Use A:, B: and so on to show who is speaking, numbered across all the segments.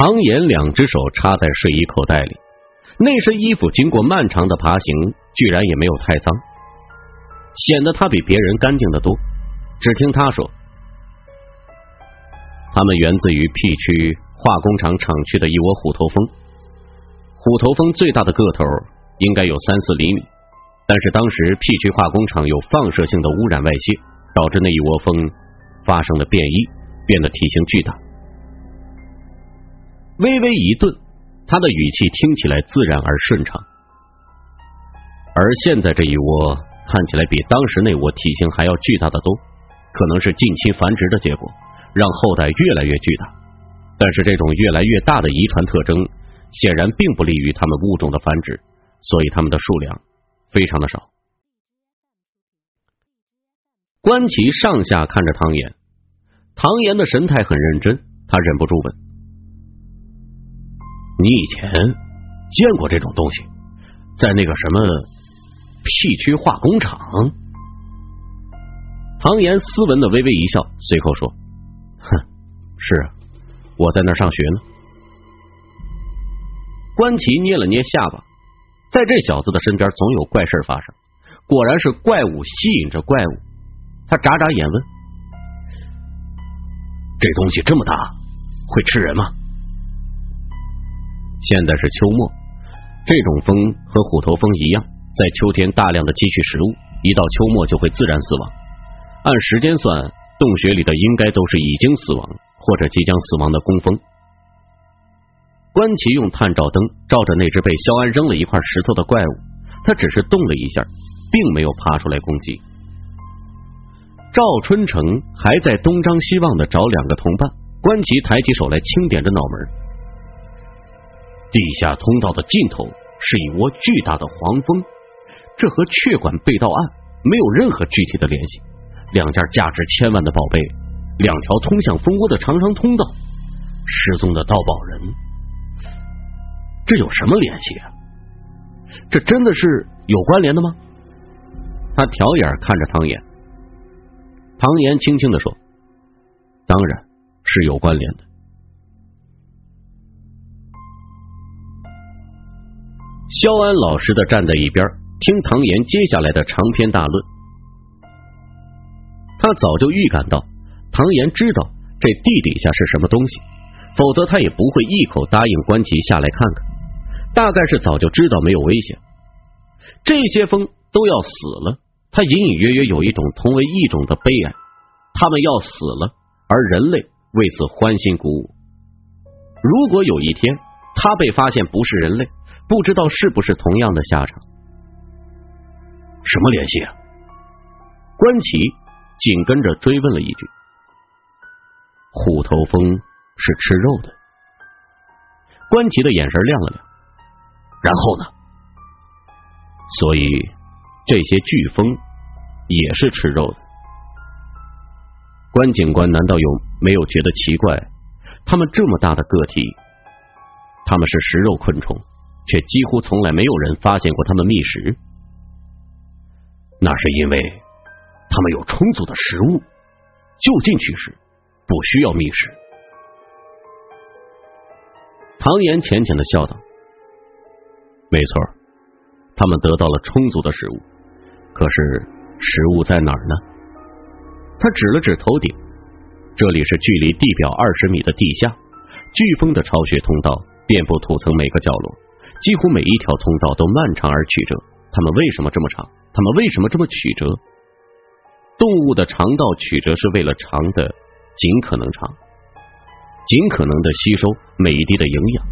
A: 唐岩两只手插在睡衣口袋里，那身衣服经过漫长的爬行，居然也没有太脏，显得他比别人干净的多。只听他说：“他们源自于 P 区化工厂厂区的一窝虎头蜂。虎头蜂最大的个头应该有三四厘米，但是当时 P 区化工厂有放射性的污染外泄，导致那一窝蜂发生了变异，变得体型巨大。”微微一顿，他的语气听起来自然而顺畅。而现在这一窝看起来比当时那窝体型还要巨大的多。可能是近期繁殖的结果，让后代越来越巨大。但是这种越来越大的遗传特征，显然并不利于他们物种的繁殖，所以他们的数量非常的少。关奇上下看着唐岩，唐岩的神态很认真，他忍不住问：“
B: 你以前见过这种东西，在那个什么 P 区化工厂？”
A: 唐岩斯文的微微一笑，随口说：“
B: 哼，是啊，我在那儿上学呢。”
A: 关奇捏了捏下巴，在这小子的身边总有怪事发生，果然是怪物吸引着怪物。他眨眨眼问：“
B: 这东西这么大，会吃人吗？”
A: 现在是秋末，这种蜂和虎头蜂一样，在秋天大量的积蓄食物，一到秋末就会自然死亡。按时间算，洞穴里的应该都是已经死亡或者即将死亡的工蜂。关奇用探照灯照着那只被肖安扔了一块石头的怪物，他只是动了一下，并没有爬出来攻击。赵春成还在东张西望的找两个同伴，关奇抬起手来轻点着脑门。地下通道的尽头是一窝巨大的黄蜂，这和血管被盗案没有任何具体的联系。两件价值千万的宝贝，两条通向蜂窝的长长通道，失踪的盗宝人，这有什么联系啊？这真的是有关联的吗？他挑眼看着唐岩，唐岩轻轻的说：“当然是有关联的。”肖安老实的站在一边，听唐岩接下来的长篇大论。他早就预感到唐岩知道这地底下是什么东西，否则他也不会一口答应关奇下来看看。大概是早就知道没有危险，这些蜂都要死了，他隐隐约约有一种同为一种的悲哀。他们要死了，而人类为此欢欣鼓舞。如果有一天他被发现不是人类，不知道是不是同样的下场？
B: 什么联系啊？
A: 关奇。紧跟着追问了一句：“虎头蜂是吃肉的？”关奇的眼神亮了亮。
B: 然后呢？
A: 所以这些飓风也是吃肉的。关警官难道有没有觉得奇怪？他们这么大的个体，他们是食肉昆虫，却几乎从来没有人发现过他们觅食。
B: 那是因为。他们有充足的食物，就近取食，不需要觅食。
A: 唐岩浅浅的笑道：“没错，他们得到了充足的食物。可是食物在哪儿呢？”他指了指头顶，这里是距离地表二十米的地下，飓风的巢穴通道遍布土层每个角落，几乎每一条通道都漫长而曲折。他们为什么这么长？他们为什么这么曲折？动物的肠道曲折是为了长的尽可能长，尽可能的吸收每一滴的营养。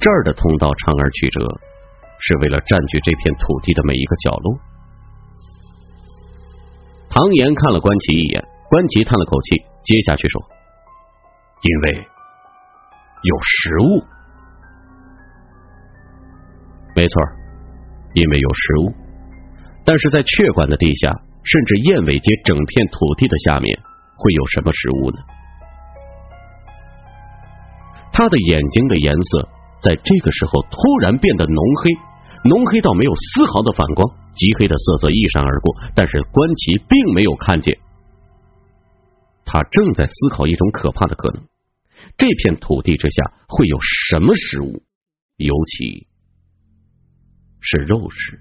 A: 这儿的通道长而曲折，是为了占据这片土地的每一个角落。唐岩看了关奇一眼，关奇叹了口气，接下去说：“
B: 因为有食物，
A: 没错，因为有食物，但是在雀管的地下。”甚至燕尾街整片土地的下面会有什么食物呢？他的眼睛的颜色在这个时候突然变得浓黑，浓黑到没有丝毫的反光，极黑的色泽一闪而过。但是关奇并没有看见，他正在思考一种可怕的可能，这片土地之下会有什么食物，尤其是肉食。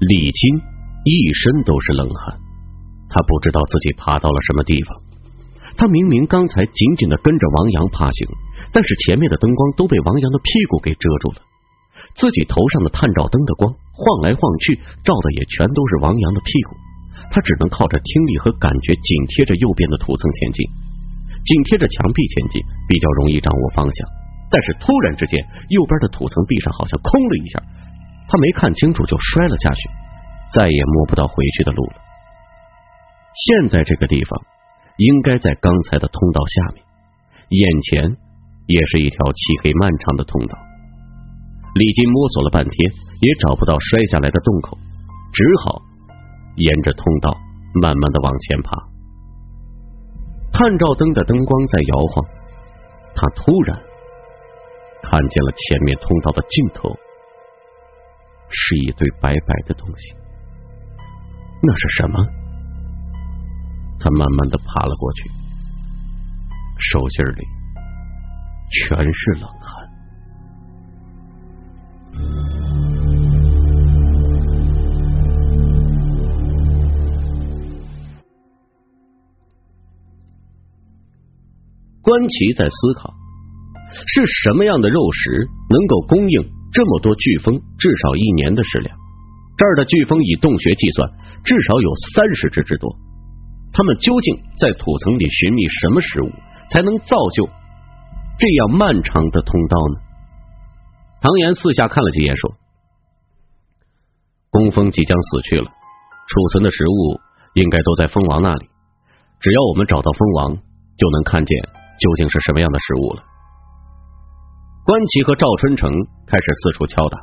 A: 李金一身都是冷汗，他不知道自己爬到了什么地方。他明明刚才紧紧的跟着王阳爬行，但是前面的灯光都被王阳的屁股给遮住了。自己头上的探照灯的光晃来晃去，照的也全都是王阳的屁股。他只能靠着听力和感觉，紧贴着右边的土层前进。紧贴着墙壁前进，比较容易掌握方向。但是突然之间，右边的土层壁上好像空了一下，他没看清楚就摔了下去，再也摸不到回去的路了。现在这个地方。应该在刚才的通道下面，眼前也是一条漆黑漫长的通道。李金摸索了半天，也找不到摔下来的洞口，只好沿着通道慢慢的往前爬。探照灯的灯光在摇晃，他突然看见了前面通道的尽头，是一堆白白的东西，那是什么？他慢慢的爬了过去，手心里全是冷汗。关奇在思考，是什么样的肉食能够供应这么多飓风至少一年的食粮？这儿的飓风以洞穴计算，至少有三十只之多。他们究竟在土层里寻觅什么食物，才能造就这样漫长的通道呢？唐岩四下看了几眼，说：“工蜂即将死去了，储存的食物应该都在蜂王那里。只要我们找到蜂王，就能看见究竟是什么样的食物了。”关奇和赵春成开始四处敲打，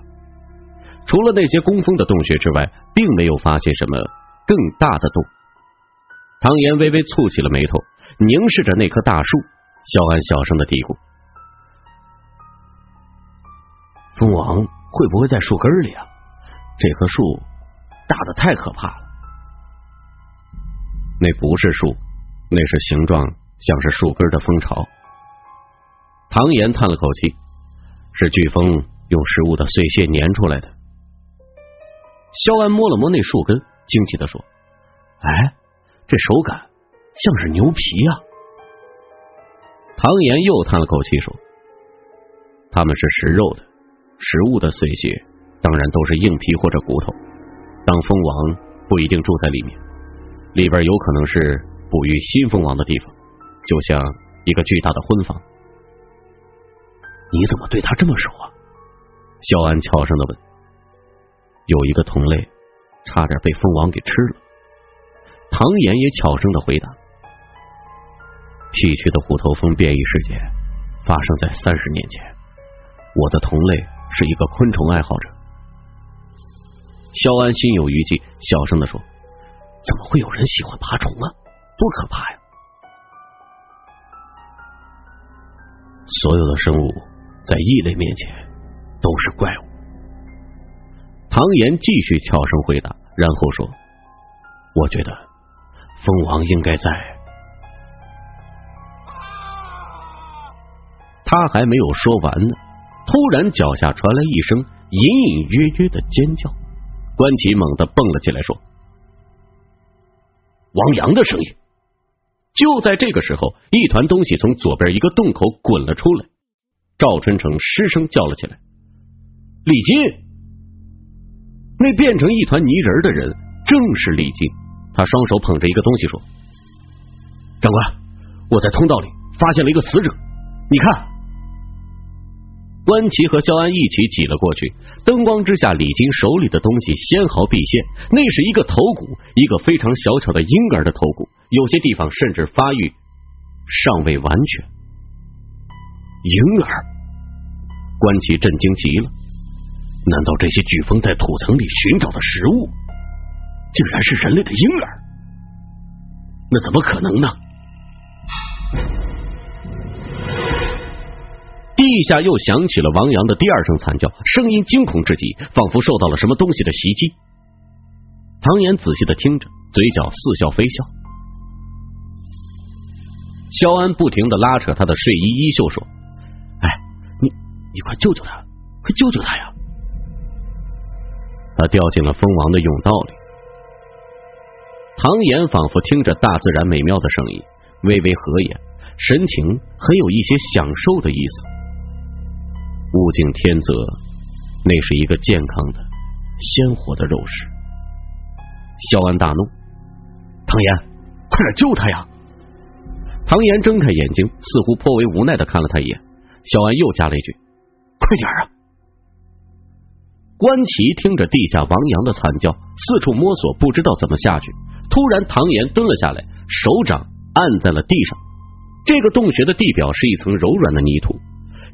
A: 除了那些工蜂的洞穴之外，并没有发现什么更大的洞。唐岩微微蹙起了眉头，凝视着那棵大树。肖安小声的嘀咕：“蜂王会不会在树根里啊？这棵树大的太可怕了。”那不是树，那是形状像是树根的蜂巢。唐岩叹了口气：“是飓风用食物的碎屑粘出来的。”肖安摸了摸那树根，惊奇的说：“哎。”这手感像是牛皮呀！唐岩又叹了口气说：“他们是食肉的，食物的碎屑当然都是硬皮或者骨头。当蜂王不一定住在里面，里边有可能是哺育新蜂王的地方，就像一个巨大的婚房。”你怎么对他这么熟啊？肖安悄声的问。有一个同类差点被蜂王给吃了。唐岩也悄声的回答：“崎岖的虎头蜂变异事件发生在三十年前，我的同类是一个昆虫爱好者。”肖安心有余悸，小声的说：“怎么会有人喜欢爬虫啊？多可怕呀！”所有的生物在异类面前都是怪物。唐岩继续悄声回答，然后说：“我觉得。”蜂王应该在，他还没有说完呢，突然脚下传来一声隐隐约约的尖叫，关奇猛地蹦了起来，说：“王阳的声音！”就在这个时候，一团东西从左边一个洞口滚了出来，赵春成失声叫了起来：“李金！”那变成一团泥人的人正是李金。他双手捧着一个东西说：“长官，我在通道里发现了一个死者，你看。”关奇和肖安一起挤了过去，灯光之下，李金手里的东西纤毫毕现，那是一个头骨，一个非常小巧的婴儿的头骨，有些地方甚至发育尚未完全。婴儿，关奇震惊极了，难道这些飓风在土层里寻找的食物？竟然是人类的婴儿，那怎么可能呢？地下又响起了王阳的第二声惨叫，声音惊恐至极，仿佛受到了什么东西的袭击。唐岩仔细的听着，嘴角似笑非笑。肖安不停的拉扯他的睡衣衣袖，说：“哎，你你快救救他，快救救他呀！”他掉进了蜂王的甬道里。唐岩仿佛听着大自然美妙的声音，微微合眼，神情很有一些享受的意思。物竞天择，那是一个健康的、鲜活的肉食。肖安大怒：“唐岩，快点救他呀！”唐岩睁开眼睛，似乎颇为无奈的看了他一眼。肖安又加了一句：“快点啊！”关奇听着地下王阳的惨叫，四处摸索，不知道怎么下去。突然，唐岩蹲了下来，手掌按在了地上。这个洞穴的地表是一层柔软的泥土，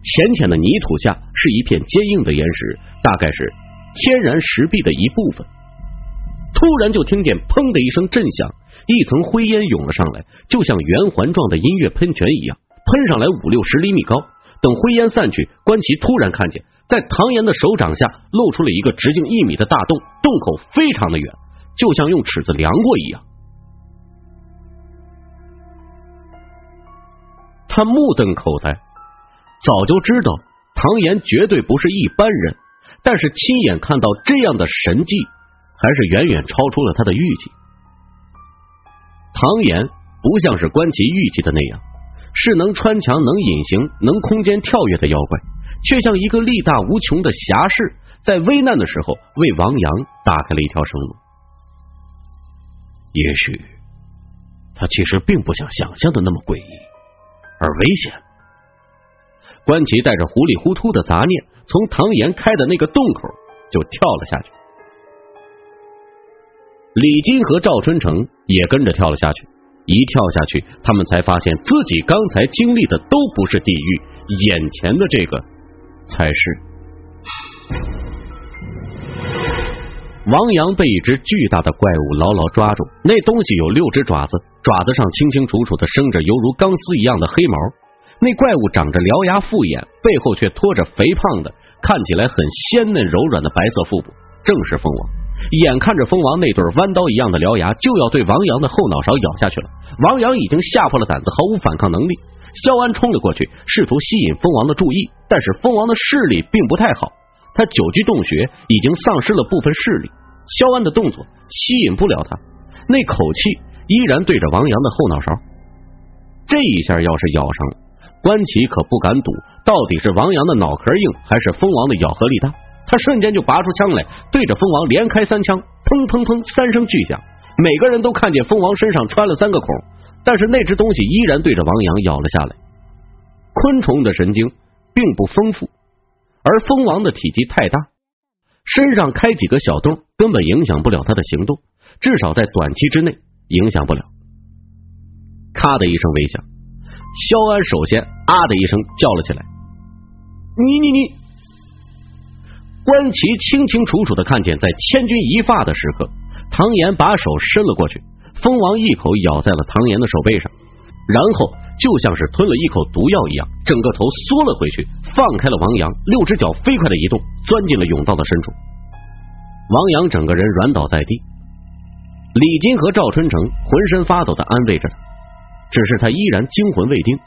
A: 浅浅的泥土下是一片坚硬的岩石，大概是天然石壁的一部分。突然就听见“砰”的一声震响，一层灰烟涌了上来，就像圆环状的音乐喷泉一样，喷上来五六十厘米高。等灰烟散去，关奇突然看见。在唐岩的手掌下露出了一个直径一米的大洞，洞口非常的远，就像用尺子量过一样。他目瞪口呆，早就知道唐岩绝对不是一般人，但是亲眼看到这样的神迹，还是远远超出了他的预计。唐岩不像是关奇预计的那样，是能穿墙、能隐形、能空间跳跃的妖怪。却像一个力大无穷的侠士，在危难的时候为王阳打开了一条生路。也许他其实并不像想象的那么诡异而危险。关奇带着糊里糊涂的杂念，从唐岩开的那个洞口就跳了下去。李金和赵春成也跟着跳了下去。一跳下去，他们才发现自己刚才经历的都不是地狱，眼前的这个。才是。王阳被一只巨大的怪物牢牢抓住，那东西有六只爪子，爪子上清清楚楚的生着犹如钢丝一样的黑毛。那怪物长着獠牙复眼，背后却拖着肥胖的、看起来很鲜嫩柔软的白色腹部，正是蜂王。眼看着蜂王那对弯刀一样的獠牙就要对王阳的后脑勺咬下去了，王阳已经吓破了胆子，毫无反抗能力。肖安冲了过去，试图吸引蜂王的注意，但是蜂王的视力并不太好，他久居洞穴，已经丧失了部分视力。肖安的动作吸引不了他，那口气依然对着王阳的后脑勺。这一下要是咬上了，关奇可不敢赌，到底是王阳的脑壳硬，还是蜂王的咬合力大？他瞬间就拔出枪来，对着蜂王连开三枪，砰砰砰三声巨响，每个人都看见蜂王身上穿了三个孔。但是那只东西依然对着王阳咬了下来。昆虫的神经并不丰富，而蜂王的体积太大，身上开几个小洞根本影响不了它的行动，至少在短期之内影响不了。咔的一声微响，肖安首先啊的一声叫了起来：“你你你！”关奇清清楚楚的看见，在千钧一发的时刻，唐岩把手伸了过去。蜂王一口咬在了唐岩的手背上，然后就像是吞了一口毒药一样，整个头缩了回去，放开了王阳，六只脚飞快的移动，钻进了甬道的深处。王阳整个人软倒在地，李金和赵春成浑身发抖的安慰着他，只是他依然惊魂未定，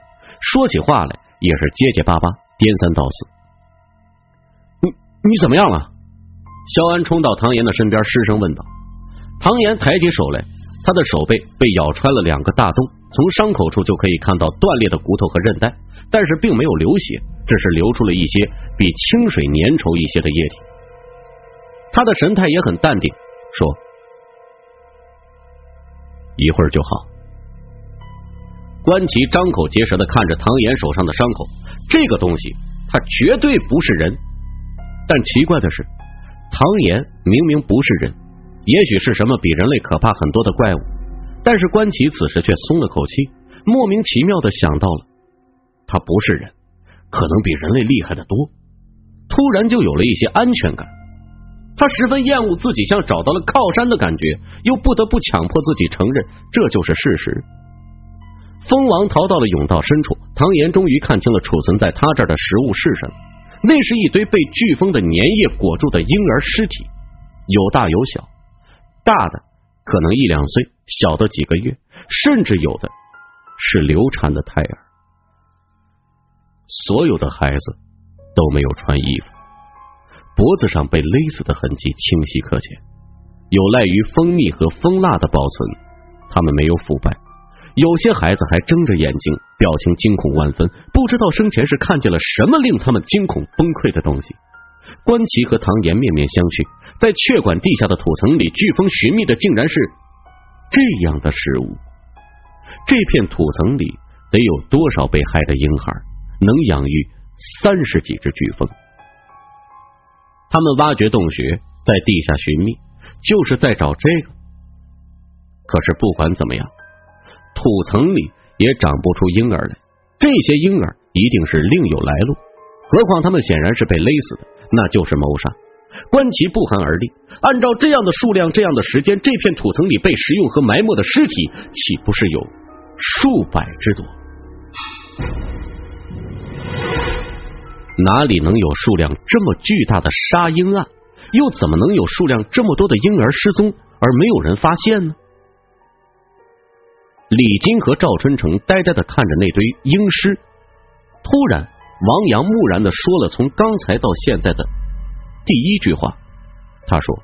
A: 说起话来也是结结巴巴、颠三倒四。你你怎么样了？肖安冲到唐岩的身边，失声问道。唐岩抬起手来。他的手背被咬穿了两个大洞，从伤口处就可以看到断裂的骨头和韧带，但是并没有流血，只是流出了一些比清水粘稠一些的液体。他的神态也很淡定，说：“一会儿就好。”关奇张口结舌的看着唐岩手上的伤口，这个东西他绝对不是人，但奇怪的是，唐岩明明不是人。也许是什么比人类可怕很多的怪物，但是关奇此时却松了口气，莫名其妙的想到了，他不是人，可能比人类厉害的多。突然就有了一些安全感，他十分厌恶自己像找到了靠山的感觉，又不得不强迫自己承认这就是事实。蜂王逃到了甬道深处，唐岩终于看清了储存在他这儿的食物是什么。那是一堆被飓风的粘液裹住的婴儿尸体，有大有小，大的可能一两岁，小的几个月，甚至有的是流产的胎儿。所有的孩子都没有穿衣服，脖子上被勒死的痕迹清晰可见。有赖于蜂蜜和蜂蜡的保存，他们没有腐败。有些孩子还睁着眼睛，表情惊恐万分，不知道生前是看见了什么令他们惊恐崩溃的东西。关奇和唐岩面面相觑，在雀管地下的土层里，飓风寻觅的竟然是这样的食物。这片土层里得有多少被害的婴孩，能养育三十几只飓风？他们挖掘洞穴，在地下寻觅。就是在找这个，可是不管怎么样，土层里也长不出婴儿来。这些婴儿一定是另有来路，何况他们显然是被勒死的，那就是谋杀。关奇不寒而栗，按照这样的数量、这样的时间，这片土层里被食用和埋没的尸体，岂不是有数百之多？哪里能有数量这么巨大的杀婴案？又怎么能有数量这么多的婴儿失踪而没有人发现呢？李金和赵春成呆呆的看着那堆婴尸，突然，王阳木然的说了从刚才到现在的第一句话。他说：“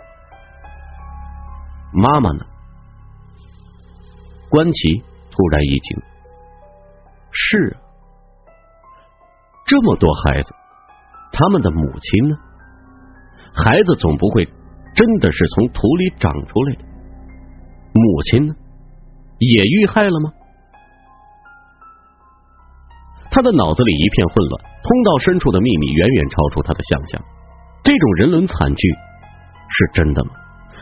A: 妈妈呢？”关奇突然一惊：“是啊，这么多孩子，他们的母亲呢？”孩子总不会真的是从土里长出来的，母亲呢？也遇害了吗？他的脑子里一片混乱，通道深处的秘密远远超出他的想象。这种人伦惨剧是真的吗？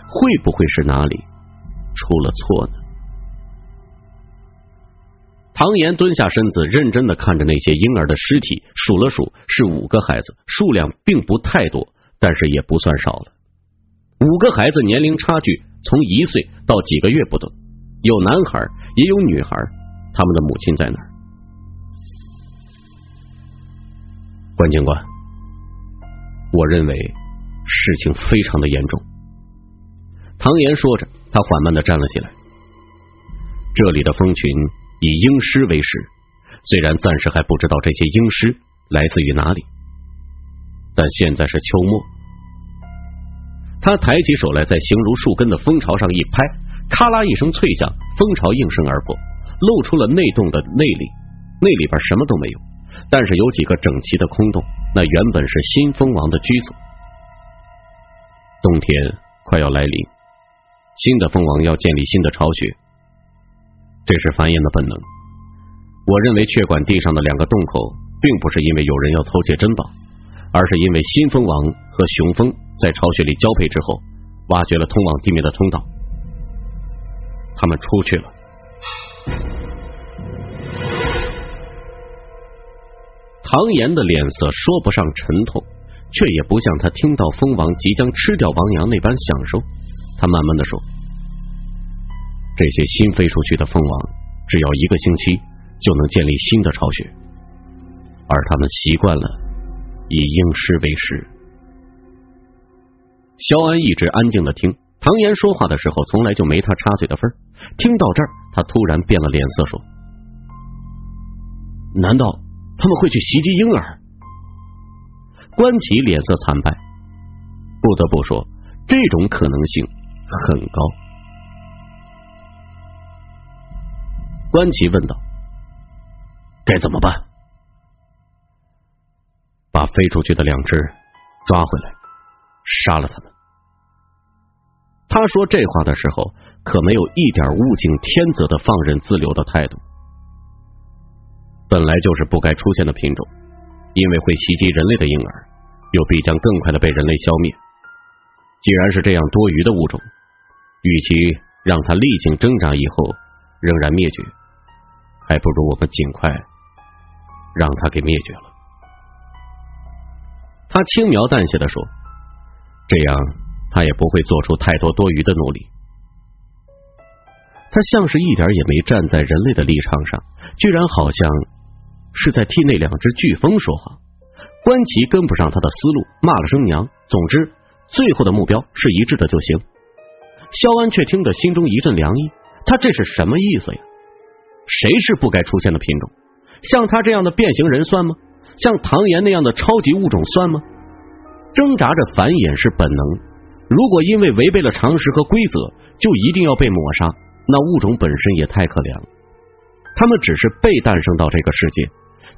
A: 会不会是哪里出了错呢？唐岩蹲下身子，认真的看着那些婴儿的尸体，数了数，是五个孩子，数量并不太多。但是也不算少了，五个孩子年龄差距从一岁到几个月不等，有男孩也有女孩，他们的母亲在哪儿？关警官，我认为事情非常的严重。唐岩说着，他缓慢的站了起来。这里的蜂群以鹰尸为食，虽然暂时还不知道这些鹰尸来自于哪里。但现在是秋末，他抬起手来，在形如树根的蜂巢上一拍，咔啦一声脆响，蜂巢应声而破，露出了内洞的内里。那里边什么都没有，但是有几个整齐的空洞，那原本是新蜂王的居所。冬天快要来临，新的蜂王要建立新的巢穴，这是繁衍的本能。我认为血管地上的两个洞口，并不是因为有人要偷窃珍宝。而是因为新蜂王和雄蜂在巢穴里交配之后，挖掘了通往地面的通道，他们出去了。唐岩的脸色说不上沉痛，却也不像他听到蜂王即将吃掉王阳那般享受。他慢慢的说：“这些新飞出去的蜂王，只要一个星期就能建立新的巢穴，而他们习惯了。”以应尸为食。肖安一直安静的听唐岩说话的时候，从来就没他插嘴的份儿。听到这儿，他突然变了脸色，说：“难道他们会去袭击婴儿？”关奇脸色惨白，不得不说，这种可能性很高。关奇问道：“该怎么办？”把飞出去的两只抓回来，杀了他们。他说这话的时候，可没有一点物竞天择的放任自流的态度。本来就是不该出现的品种，因为会袭击人类的婴儿，又必将更快的被人类消灭。既然是这样多余的物种，与其让它历经挣扎以后仍然灭绝，还不如我们尽快让它给灭绝了。他轻描淡写的说：“这样，他也不会做出太多多余的努力。”他像是一点也没站在人类的立场上，居然好像是在替那两只飓风说话。关奇跟不上他的思路，骂了声娘。总之，最后的目标是一致的就行。肖安却听得心中一阵凉意，他这是什么意思呀？谁是不该出现的品种？像他这样的变形人算吗？像唐岩那样的超级物种算吗？挣扎着繁衍是本能，如果因为违背了常识和规则，就一定要被抹杀，那物种本身也太可怜了。他们只是被诞生到这个世界，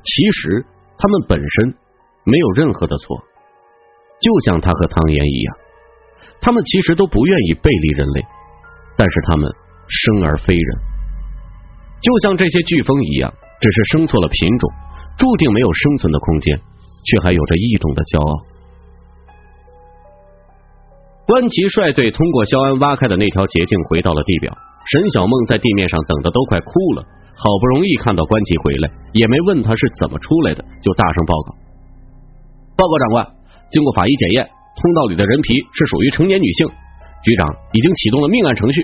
A: 其实他们本身没有任何的错，就像他和唐岩一样，他们其实都不愿意背离人类，但是他们生而非人，就像这些飓风一样，只是生错了品种，注定没有生存的空间，却还有着异种的骄傲。关奇率队通过肖安挖开的那条捷径回到了地表。沈小梦在地面上等的都快哭了，好不容易看到关奇回来，也没问他是怎么出来的，就大声报告：“报告长官，经过法医检验，通道里的人皮是属于成年女性。局长已经启动了命案程序。”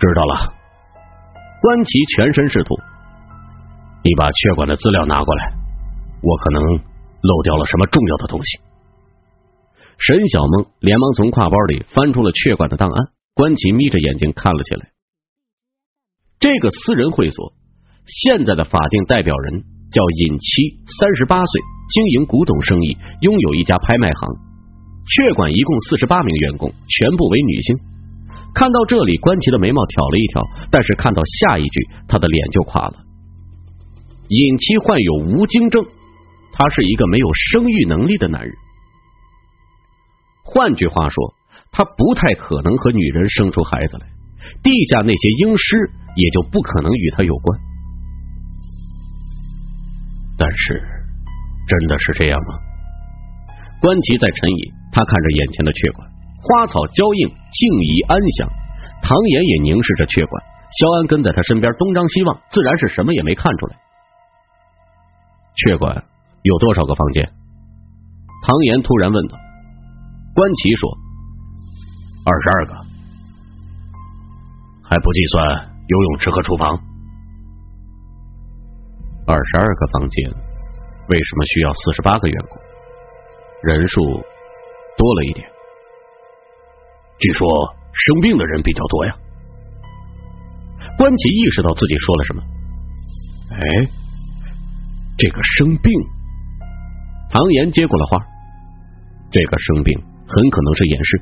B: 知道了。关奇全身是土，你把血管的资料拿过来，我可能漏掉了什么重要的东西。
A: 沈小梦连忙从挎包里翻出了血管的档案。关奇眯着眼睛看了起来。这个私人会所现在的法定代表人叫尹七，三十八岁，经营古董生意，拥有一家拍卖行。血管一共四十八名员工，全部为女性。看到这里，关奇的眉毛挑了一挑，但是看到下一句，他的脸就垮了。尹七患有无精症，他是一个没有生育能力的男人。换句话说。他不太可能和女人生出孩子来，地下那些婴尸也就不可能与他有关。
B: 但是，真的是这样吗？
A: 关奇在沉吟，他看着眼前的雀馆，花草娇映，静怡安详。唐岩也凝视着雀馆，肖安跟在他身边东张西望，自然是什么也没看出来。雀馆有多少个房间？唐岩突然问道。关奇说。
B: 二十二个，还不计算游泳池和厨房。
A: 二十二个房间，为什么需要四十八个员工？人数多了一点。
B: 据说生病的人比较多呀。
A: 关奇意识到自己说了什么。哎，这个生病，唐岩接过了话。这个生病很可能是掩饰。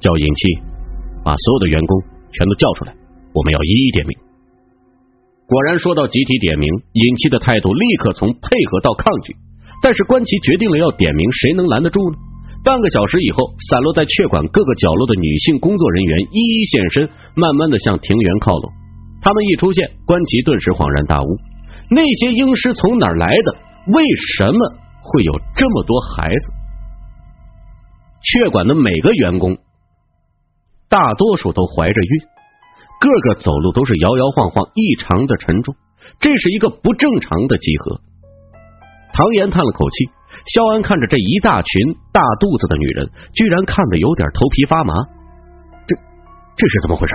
A: 叫尹七，把所有的员工全都叫出来，我们要一一点名。果然，说到集体点名，尹七的态度立刻从配合到抗拒。但是关奇决定了要点名，谁能拦得住呢？半个小时以后，散落在雀馆各个角落的女性工作人员一一现身，慢慢的向庭园靠拢。他们一出现，关奇顿时恍然大悟：那些婴尸从哪儿来的？为什么会有这么多孩子？血管的每个员工。大多数都怀着孕，个个走路都是摇摇晃晃，异常的沉重。这是一个不正常的集合。唐岩叹了口气，肖安看着这一大群大肚子的女人，居然看得有点头皮发麻。这这是怎么回事？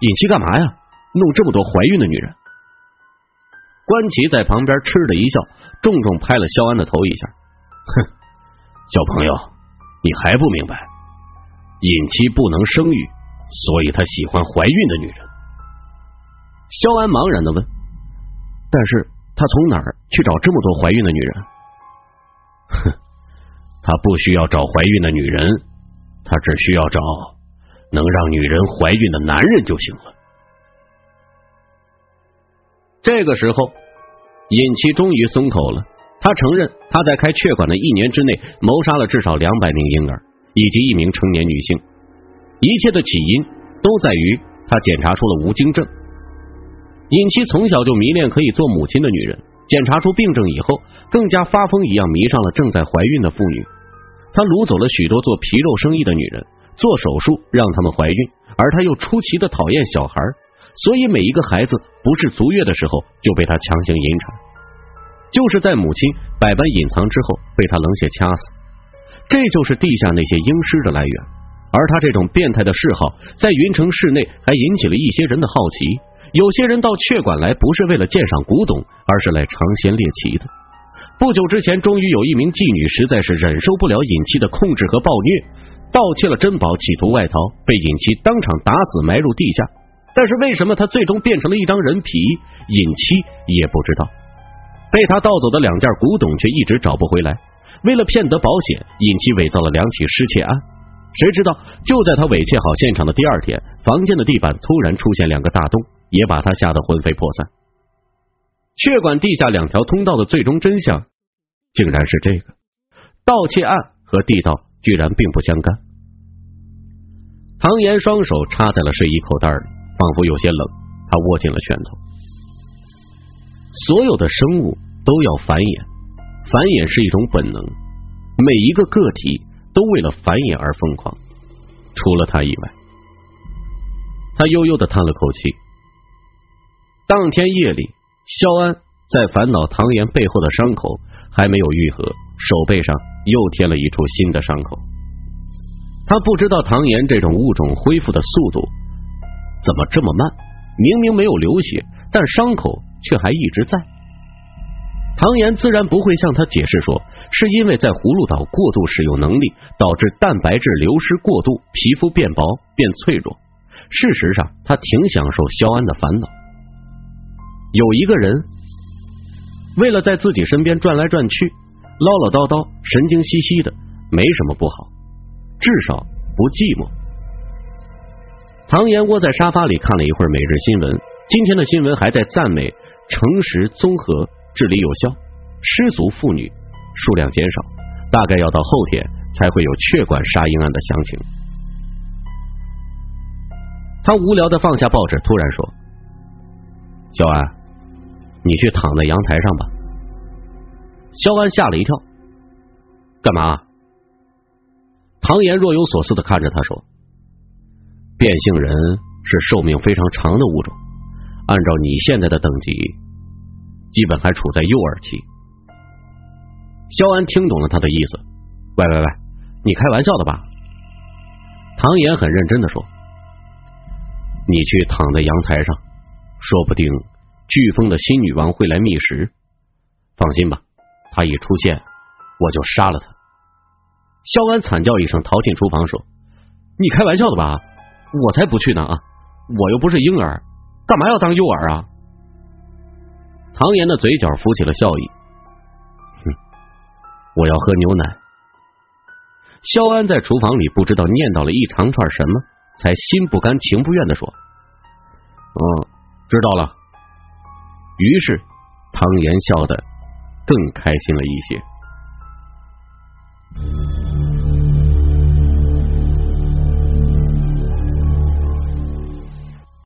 A: 尹七干嘛呀？弄这么多怀孕的女人？关奇在旁边嗤的一笑，重重拍了肖安的头一下。
B: 哼，小朋友，你还不明白？尹妻不能生育，所以他喜欢怀孕的女人。
A: 肖安茫然的问：“但是他从哪儿去找这么多怀孕的女人？”
B: 哼，他不需要找怀孕的女人，他只需要找能让女人怀孕的男人就行了。
A: 这个时候，尹妻终于松口了。他承认他在开血管的一年之内谋杀了至少两百名婴儿。以及一名成年女性，一切的起因都在于他检查出了无精症。尹七从小就迷恋可以做母亲的女人，检查出病症以后，更加发疯一样迷上了正在怀孕的妇女。他掳走了许多做皮肉生意的女人，做手术让他们怀孕，而他又出奇的讨厌小孩，所以每一个孩子不是足月的时候，就被他强行引产。就是在母亲百般隐藏之后，被他冷血掐死。这就是地下那些婴尸的来源。而他这种变态的嗜好，在云城市内还引起了一些人的好奇。有些人到阙馆来，不是为了鉴赏古董，而是来尝鲜猎奇的。不久之前，终于有一名妓女实在是忍受不了尹七的控制和暴虐，盗窃了珍宝，企图外逃，被尹七当场打死，埋入地下。但是为什么他最终变成了一张人皮？尹七也不知道。被他盗走的两件古董却一直找不回来。为了骗得保险，尹七伪造了两起失窃案。谁知道就在他伪窃好现场的第二天，房间的地板突然出现两个大洞，也把他吓得魂飞魄散。血管地下两条通道的最终真相，竟然是这个：盗窃案和地道居然并不相干。唐岩双手插在了睡衣口袋里，仿佛有些冷，他握紧了拳头。所有的生物都要繁衍，繁衍是一种本能，每一个个体都为了繁衍而疯狂，除了他以外。他悠悠的叹了口气。当天夜里，肖安在烦恼唐岩背后的伤口还没有愈合，手背上又添了一处新的伤口。他不知道唐岩这种物种恢复的速度怎么这么慢，明明没有流血，但伤口。却还一直在。唐岩自然不会向他解释说，是因为在葫芦岛过度使用能力，导致蛋白质流失过度，皮肤变薄变脆弱。事实上，他挺享受肖安的烦恼。有一个人为了在自己身边转来转去，唠唠叨叨，神经兮兮的，没什么不好，至少不寂寞。唐岩窝在沙发里看了一会儿每日新闻，今天的新闻还在赞美。诚实、综合、治理有效，失足妇女数量减少，大概要到后天才会有血管杀婴案的详情。他无聊的放下报纸，突然说：“小安，你去躺在阳台上吧。”肖安吓了一跳，干嘛？唐岩若有所思的看着他说：“变性人是寿命非常长的物种。”按照你现在的等级，基本还处在幼儿期。肖安听懂了他的意思。喂喂喂，你开玩笑的吧？唐岩很认真的说：“你去躺在阳台上，说不定飓风的新女王会来觅食。放心吧，她一出现，我就杀了她。”肖安惨叫一声，逃进厨房说：“你开玩笑的吧？我才不去呢啊！我又不是婴儿。”干嘛要当诱饵啊？唐岩的嘴角浮起了笑意。哼，我要喝牛奶。肖安在厨房里不知道念叨了一长串什么，才心不甘情不愿的说：“嗯，知道了。”于是唐岩笑得更开心了一些。